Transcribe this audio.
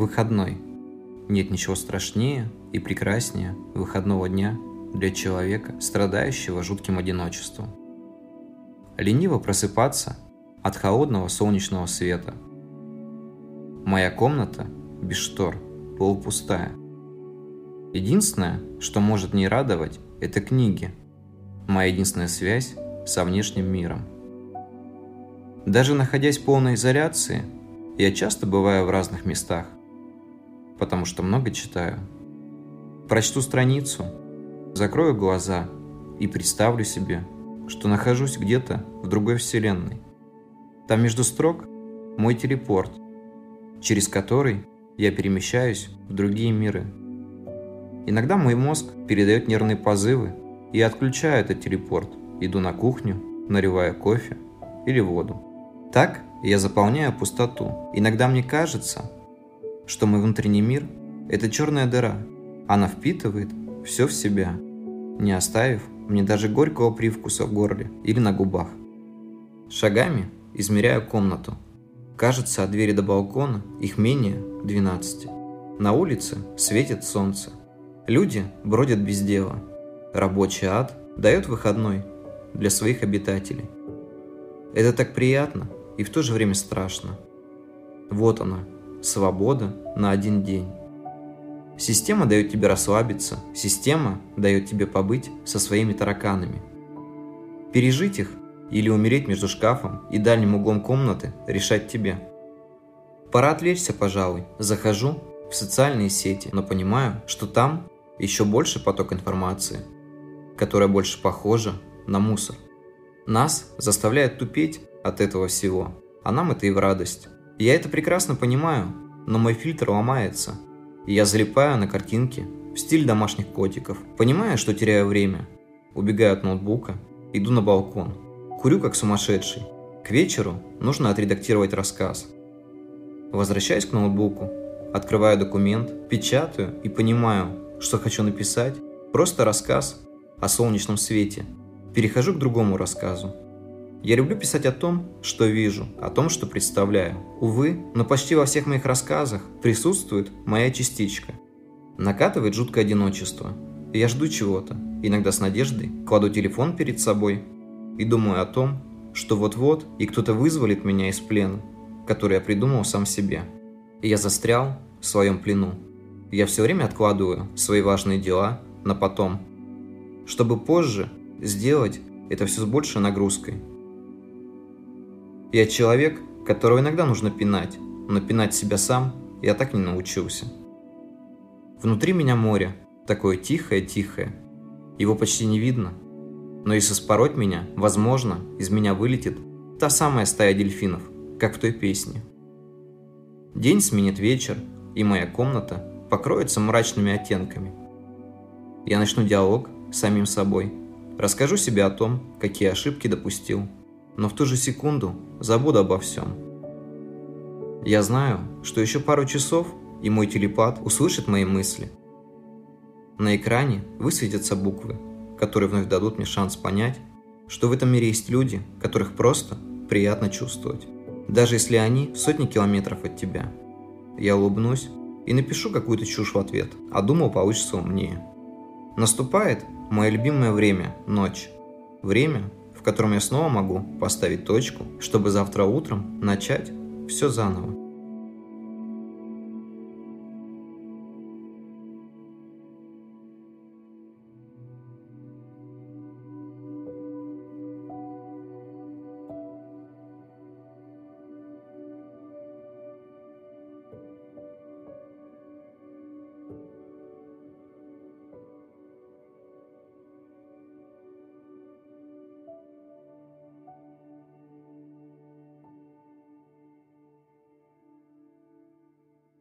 Выходной. Нет ничего страшнее и прекраснее выходного дня для человека, страдающего жутким одиночеством. Лениво просыпаться от холодного солнечного света. Моя комната без штор, полупустая. Единственное, что может не радовать, это книги. Моя единственная связь со внешним миром. Даже находясь в полной изоляции, я часто бываю в разных местах, потому что много читаю. Прочту страницу, закрою глаза и представлю себе, что нахожусь где-то в другой вселенной. Там между строк мой телепорт, через который я перемещаюсь в другие миры. Иногда мой мозг передает нервные позывы и отключаю этот телепорт. Иду на кухню, наливаю кофе или воду. Так я заполняю пустоту. Иногда мне кажется, что мой внутренний мир – это черная дыра. Она впитывает все в себя, не оставив мне даже горького привкуса в горле или на губах. Шагами измеряю комнату. Кажется, от двери до балкона их менее 12. На улице светит солнце. Люди бродят без дела. Рабочий ад дает выходной для своих обитателей. Это так приятно – и в то же время страшно. Вот она, свобода на один день. Система дает тебе расслабиться, система дает тебе побыть со своими тараканами. Пережить их или умереть между шкафом и дальним углом комнаты решать тебе. Пора отвлечься, пожалуй. Захожу в социальные сети, но понимаю, что там еще больше поток информации, которая больше похожа на мусор. Нас заставляет тупеть от этого всего, а нам это и в радость. Я это прекрасно понимаю, но мой фильтр ломается, и я залипаю на картинки в стиль домашних котиков, понимая, что теряю время. Убегаю от ноутбука, иду на балкон, курю как сумасшедший. К вечеру нужно отредактировать рассказ. Возвращаюсь к ноутбуку, открываю документ, печатаю и понимаю, что хочу написать просто рассказ о солнечном свете. Перехожу к другому рассказу, я люблю писать о том, что вижу, о том, что представляю. Увы, но почти во всех моих рассказах присутствует моя частичка. Накатывает жуткое одиночество. Я жду чего-то, иногда с надеждой, кладу телефон перед собой и думаю о том, что вот-вот и кто-то вызволит меня из плена, который я придумал сам себе. И я застрял в своем плену. Я все время откладываю свои важные дела на потом, чтобы позже сделать это все с большей нагрузкой – я человек, которого иногда нужно пинать, но пинать себя сам я так не научился. Внутри меня море, такое тихое-тихое. Его почти не видно. Но если спороть меня, возможно, из меня вылетит та самая стая дельфинов, как в той песне. День сменит вечер, и моя комната покроется мрачными оттенками. Я начну диалог с самим собой, расскажу себе о том, какие ошибки допустил – но в ту же секунду забуду обо всем. Я знаю, что еще пару часов, и мой телепат услышит мои мысли. На экране высветятся буквы, которые вновь дадут мне шанс понять, что в этом мире есть люди, которых просто приятно чувствовать, даже если они сотни километров от тебя. Я улыбнусь и напишу какую-то чушь в ответ, а думал, получится умнее. Наступает мое любимое время – ночь. Время, в котором я снова могу поставить точку, чтобы завтра утром начать все заново.